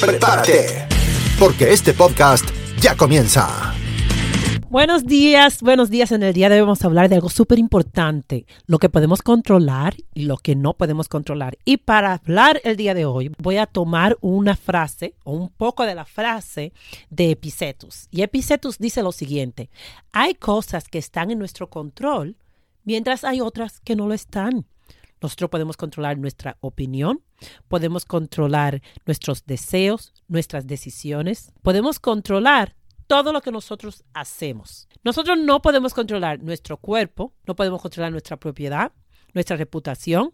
Prepárate, porque este podcast ya comienza. Buenos días, buenos días. En el día de hablar de algo súper importante, lo que podemos controlar y lo que no podemos controlar. Y para hablar el día de hoy voy a tomar una frase o un poco de la frase de Epicetus. Y Epicetus dice lo siguiente, hay cosas que están en nuestro control mientras hay otras que no lo están. Nosotros podemos controlar nuestra opinión, podemos controlar nuestros deseos, nuestras decisiones, podemos controlar todo lo que nosotros hacemos. Nosotros no podemos controlar nuestro cuerpo, no podemos controlar nuestra propiedad, nuestra reputación,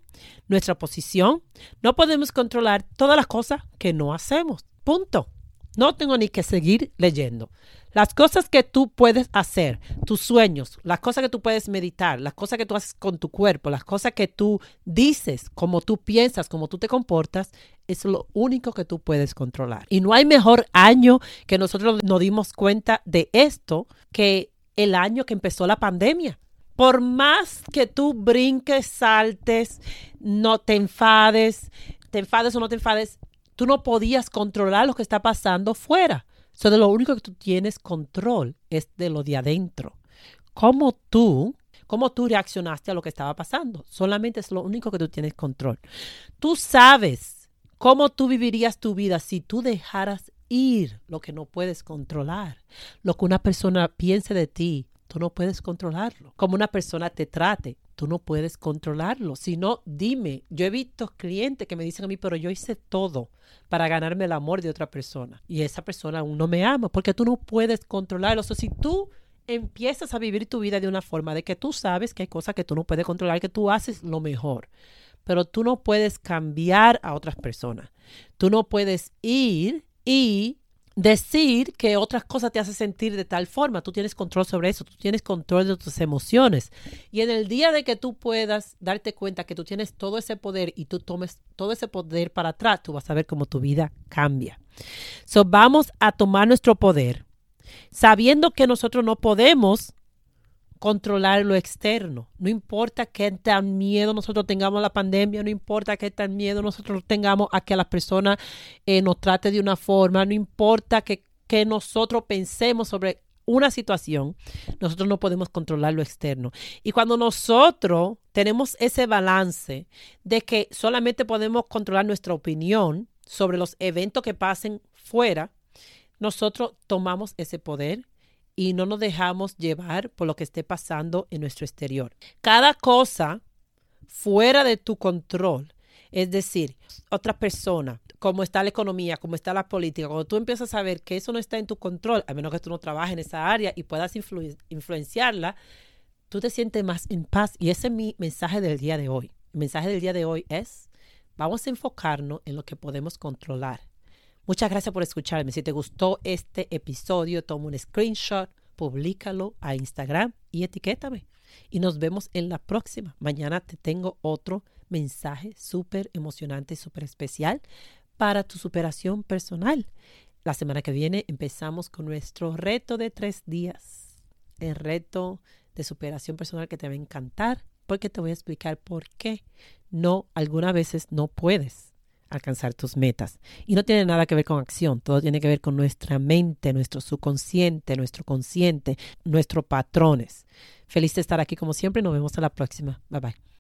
nuestra posición, no podemos controlar todas las cosas que no hacemos. Punto. No tengo ni que seguir leyendo. Las cosas que tú puedes hacer, tus sueños, las cosas que tú puedes meditar, las cosas que tú haces con tu cuerpo, las cosas que tú dices, como tú piensas, como tú te comportas, es lo único que tú puedes controlar. Y no hay mejor año que nosotros nos dimos cuenta de esto que el año que empezó la pandemia. Por más que tú brinques, saltes, no te enfades, te enfades o no te enfades, tú no podías controlar lo que está pasando fuera. So, lo único que tú tienes control es de lo de adentro. ¿Cómo tú, cómo tú reaccionaste a lo que estaba pasando? Solamente es lo único que tú tienes control. Tú sabes cómo tú vivirías tu vida si tú dejaras ir lo que no puedes controlar. Lo que una persona piense de ti, tú no puedes controlarlo. Como una persona te trate, tú no puedes controlarlo. Si no, dime, yo he visto clientes que me dicen a mí, pero yo hice todo para ganarme el amor de otra persona y esa persona aún no me ama porque tú no puedes controlarlo. O sea, si tú empiezas a vivir tu vida de una forma de que tú sabes que hay cosas que tú no puedes controlar, que tú haces lo mejor, pero tú no puedes cambiar a otras personas. Tú no puedes ir y decir que otras cosas te hacen sentir de tal forma. Tú tienes control sobre eso, tú tienes control de tus emociones. Y en el día de que tú puedas darte cuenta que tú tienes todo ese poder y tú tomes todo ese poder para atrás, tú vas a ver cómo tu vida cambia. So, vamos a tomar nuestro poder, sabiendo que nosotros no podemos controlar lo externo. No importa qué tan miedo nosotros tengamos a la pandemia, no importa qué tan miedo nosotros tengamos a que la persona eh, nos trate de una forma, no importa que, que nosotros pensemos sobre una situación, nosotros no podemos controlar lo externo. Y cuando nosotros tenemos ese balance de que solamente podemos controlar nuestra opinión sobre los eventos que pasen fuera, nosotros tomamos ese poder y no nos dejamos llevar por lo que esté pasando en nuestro exterior. Cada cosa fuera de tu control, es decir, otra persona, cómo está la economía, cómo está la política, cuando tú empiezas a ver que eso no está en tu control, a menos que tú no trabajes en esa área y puedas influenciarla, tú te sientes más en paz. Y ese es mi mensaje del día de hoy. El mensaje del día de hoy es, vamos a enfocarnos en lo que podemos controlar Muchas gracias por escucharme. Si te gustó este episodio, toma un screenshot, públicalo a Instagram y etiquétame. Y nos vemos en la próxima. Mañana te tengo otro mensaje súper emocionante, súper especial para tu superación personal. La semana que viene empezamos con nuestro reto de tres días. El reto de superación personal que te va a encantar porque te voy a explicar por qué no, algunas veces no puedes alcanzar tus metas. Y no tiene nada que ver con acción, todo tiene que ver con nuestra mente, nuestro subconsciente, nuestro consciente, nuestros patrones. Feliz de estar aquí como siempre, nos vemos a la próxima. Bye bye.